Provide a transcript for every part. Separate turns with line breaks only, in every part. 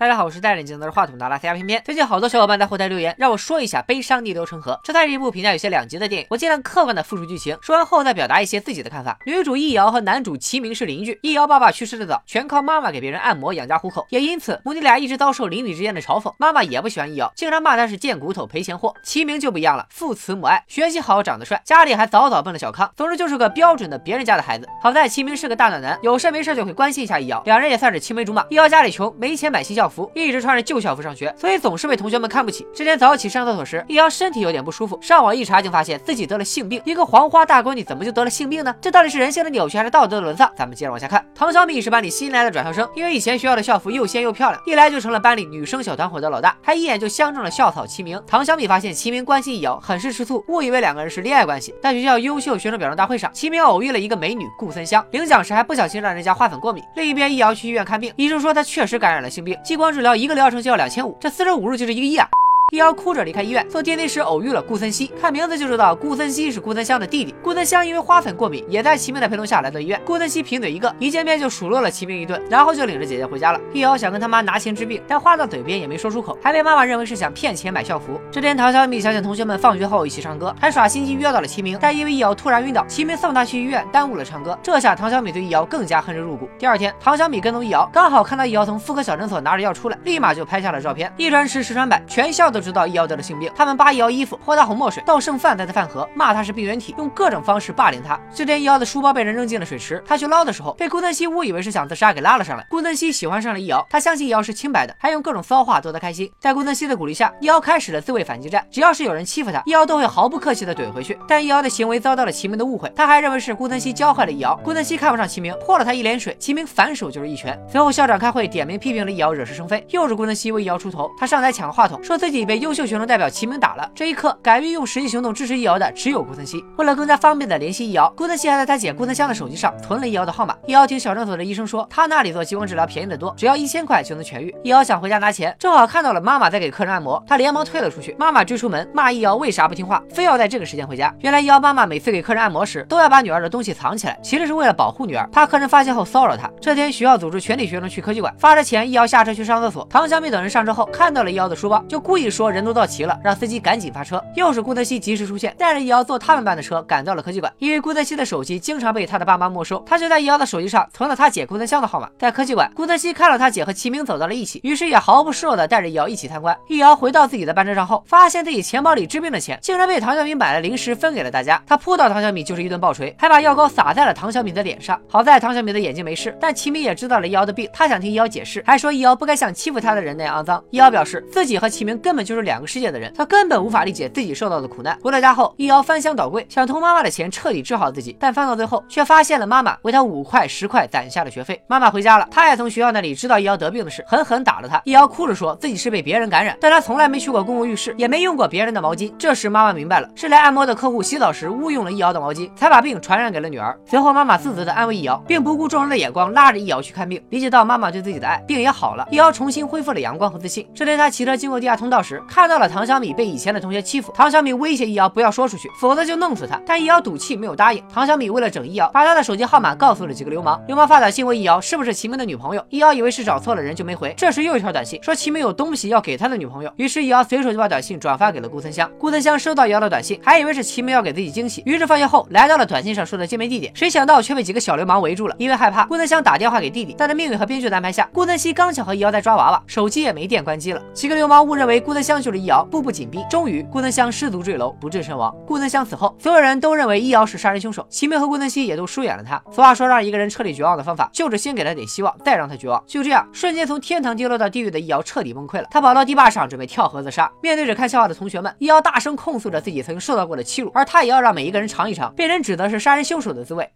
大家好，我是戴眼镜拿着话筒的拉斯加偏偏。最近好多小伙伴在后台留言，让我说一下《悲伤逆流成河》。这太是一部评价有些两极的电影，我尽量客观的复述剧情，说完后再表达一些自己的看法。女主易遥和男主齐明是邻居，易遥爸爸去世的早，全靠妈妈给别人按摩养家糊口，也因此母女俩一直遭受邻里之间的嘲讽。妈妈也不喜欢易遥，经常骂她是贱骨头、赔钱货。齐明就不一样了，父慈母爱，学习好，长得帅，家里还早早奔了小康，总之就是个标准的别人家的孩子。好在齐明是个大暖男，有事没事就会关心一下易遥，两人也算是青梅竹马。易遥家里穷，没钱买新校服服，一直穿着。旧校服上学，所以总是被同学们看不起。这天早起上厕所时，易遥身体有点不舒服，上网一查，竟发现自己得了性病。一个黄花大闺女怎么就得了性病呢？这到底是人性的扭曲还是道德的沦丧？咱们接着往下看。唐小米是班里新来的转校生，因为以前学校的校服又鲜又漂亮，一来就成了班里女生小团伙的老大，还一眼就相中了校草齐明。唐小米发现齐明关心易遥，很是吃醋，误以为两个人是恋爱关系。在学校优秀学生表彰大会上，齐明偶遇了一个美女顾森香，领奖时还不小心让人家花粉过敏。另一边，易遥去医院看病，医生说他确实感染了性病，激光治疗一个疗程就要两千五，这。四舍五入就是一个亿啊！易遥哭着离开医院，坐电梯时偶遇了顾森西，看名字就知道顾森西是顾森香的弟弟。顾森香因为花粉过敏，也在齐明的陪同下来到医院。顾森西贫嘴一个，一见面就数落了齐明一顿，然后就领着姐姐回家了。易遥想跟他妈拿钱治病，但话到嘴边也没说出口，还被妈妈认为是想骗钱买校服。这天，唐小米想请同学们放学后一起唱歌，还耍心机约到了齐明，但因为易遥突然晕倒，齐明送他去医院，耽误了唱歌。这下唐小米对易遥更加恨之入骨。第二天，唐小米跟踪易遥，刚好看到易遥从妇科小诊所拿着药出来，立马就拍下了照片。一传十，十传百，全校都都知道易遥得了性病。他们扒易遥衣服，泼他红墨水，倒剩饭在他饭盒，骂他是病原体，用各种方式霸凌他。这天，易遥的书包被人扔进了水池，他去捞的时候，被顾森西误以为是想自杀，给拉了上来。顾森西喜欢上了易遥，他相信易遥是清白的，还用各种骚话逗他开心。在顾森西的鼓励下，易遥开始了自卫反击战。只要是有人欺负他，易遥都会毫不客气的怼回去。但易遥的行为遭到了齐明的误会，他还认为是顾森西教坏了易遥。顾森西看不上齐明，泼了他一脸水，齐明反手就是一拳。随后校长开会点名批评了易遥惹是生非，又是顾森西为易遥出头。他上台抢了话筒，说自己被优秀学生代表齐明打了。这一刻，敢于用实际行动支持易遥的只有顾森西。为了更加方便的联系易遥，顾森西还在他姐顾森香的手机上存了易遥的号码。易遥听小诊所的医生说，他那里做激光治疗便宜得多，只要一千块就能痊愈。易遥想回家拿钱，正好看到了妈妈在给客人按摩，他连忙退了出去。妈妈追出门骂易遥为啥不听话，非要在这个时间回家。原来易遥妈妈每次给客人按摩时，都要把女儿的东西藏起来，其实是为了保护女儿，怕客人发现后骚扰她。这天学校组织全体学生去科技馆，发车前易遥下车去上厕所。唐小米等人上车后看到了易遥的书包，就故意说说人都到齐了，让司机赶紧发车。又是顾德熙及时出现，带着易遥坐他们班的车赶到了科技馆。因为顾德熙的手机经常被他的爸妈没收，他就在易遥的手机上存了他姐顾德香的号码。在科技馆，顾德熙看到他姐和齐明走到了一起，于是也毫不示弱的带着易遥一起参观。易遥回到自己的班车上后，发现自己钱包里治病的钱竟然被唐小米买了零食分给了大家。他扑到唐小米就是一顿暴锤，还把药膏洒在了唐小米的脸上。好在唐小米的眼睛没事，但齐明也知道了易遥的病，他想听易遥解释，还说易遥不该像欺负他的人那样肮脏。易遥表示自己和齐明根本就就是两个世界的人，他根本无法理解自己受到的苦难。回到家后，易遥翻箱倒柜，想偷妈妈的钱彻底治好自己，但翻到最后，却发现了妈妈为他五块十块攒下的学费。妈妈回家了，他也从学校那里知道易遥得病的事，狠狠打了他。易遥哭着说自己是被别人感染，但他从来没去过公共浴室，也没用过别人的毛巾。这时妈妈明白了，是来按摩的客户洗澡时误用了易遥的毛巾，才把病传染给了女儿。随后妈妈自责的安慰易遥，并不顾众人的眼光，拉着易遥去看病。理解到妈妈对自己的爱，病也好了，易遥重新恢复了阳光和自信。这天他骑车经过地下通道时，看到了唐小米被以前的同学欺负，唐小米威胁易遥不要说。说出去，否则就弄死他。但易遥赌气没有答应。唐小米为了整易遥，把他的手机号码告诉了几个流氓。流氓发短信问易遥是不是齐明的女朋友。易遥以为是找错了人，就没回。这时又一条短信说齐明有东西要给他的女朋友。于是易遥随手就把短信转发给了顾森香。顾森香收到易遥的短信，还以为是齐明要给自己惊喜，于是放学后来到了短信上说的见面地点。谁想到却被几个小流氓围住了。因为害怕，顾森香打电话给弟弟。但在命运和编剧的安排下，顾森西刚巧和易遥在抓娃娃，手机也没电，关机了。几个流氓误认为顾森香就是易遥，步步紧逼。终于，顾森香失足坠楼，不治身亡。顾森香死后。所有人都认为易遥是杀人凶手，齐明和顾森西也都疏远了他。俗话说，让一个人彻底绝望的方法，就是先给他点希望，再让他绝望。就这样，瞬间从天堂跌落到地狱的易遥彻底崩溃了。他跑到堤坝上，准备跳河自杀。面对着看笑话的同学们，易遥大声控诉着自己曾经受到过的欺辱，而他也要让每一个人尝一尝被人指责是杀人凶手的滋味。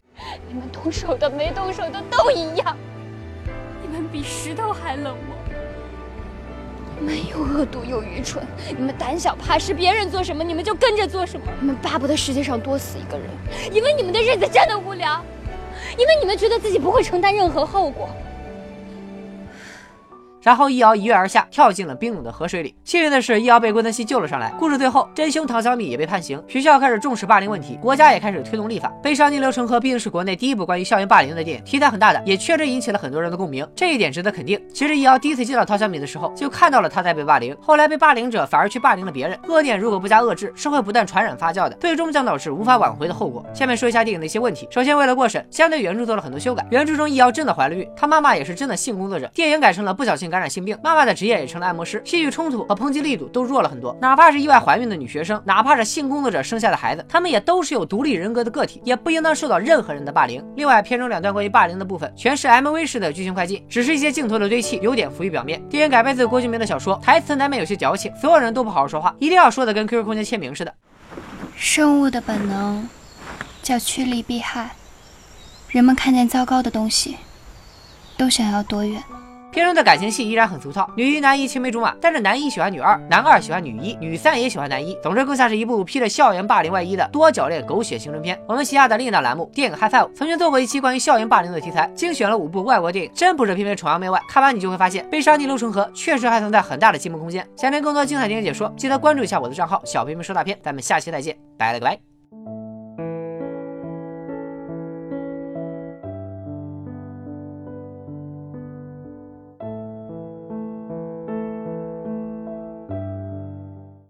你们动手的、没动手的都一样，你们比石头还冷漠。没有恶毒又愚蠢，你们胆小怕事，别人做什么你们就跟着做什么。你们巴不得世界上多死一个人，因为你们的日子真的无聊，因为你们觉得自己不会承担任何后果。
然后易遥一跃而下，跳进了冰冷的河水里。幸运的是，易遥被郭德熙救了上来。故事最后，真凶唐小米也被判刑，学校开始重视霸凌问题，国家也开始推动立法。悲伤逆流成河毕竟是国内第一部关于校园霸凌的电影，题材很大的，也确实引起了很多人的共鸣，这一点值得肯定。其实易遥第一次见到唐小米的时候，就看到了他在被霸凌，后来被霸凌者反而去霸凌了别人，恶念如果不加遏制，是会不断传染发酵的，最终将导致无法挽回的后果。下面说一下电影的一些问题。首先，为了过审，相对原著做了很多修改。原著中易遥真的怀了孕，她妈妈也是真的性工作者，电影改成了不小心感染性病，妈妈的职业也成了按摩师，戏剧冲突和抨击力度都弱了很多。哪怕是意外怀孕的女学生，哪怕是性工作者生下的孩子，他们也都是有独立人格的个体，也不应当受到任何人的霸凌。另外，片中两段关于霸凌的部分全是 MV 式的剧情快进，只是一些镜头的堆砌，有点浮于表面。电影改编自郭敬明的小说，台词难免有些矫情，所有人都不好好说话，一定要说的跟 QQ 空间签名似的。
生物的本能叫趋利避害，人们看见糟糕的东西，都想要躲远。
片中的感情戏依然很俗套，女一男一青梅竹马，但是男一喜欢女二，男二喜欢女一，女三也喜欢男一。总之，更像是一部披着校园霸凌外衣的多角恋狗血青春片。我们旗下的另一档栏目电影 hi Five 曾经做过一期关于校园霸凌的题材，精选了五部外国电影，真不是偏偏崇洋媚外。看完你就会发现，悲伤逆流成河确实还存在很大的进步空间。想听更多精彩电影解说，记得关注一下我的账号小平们说大片。咱们下期再见，拜了个拜。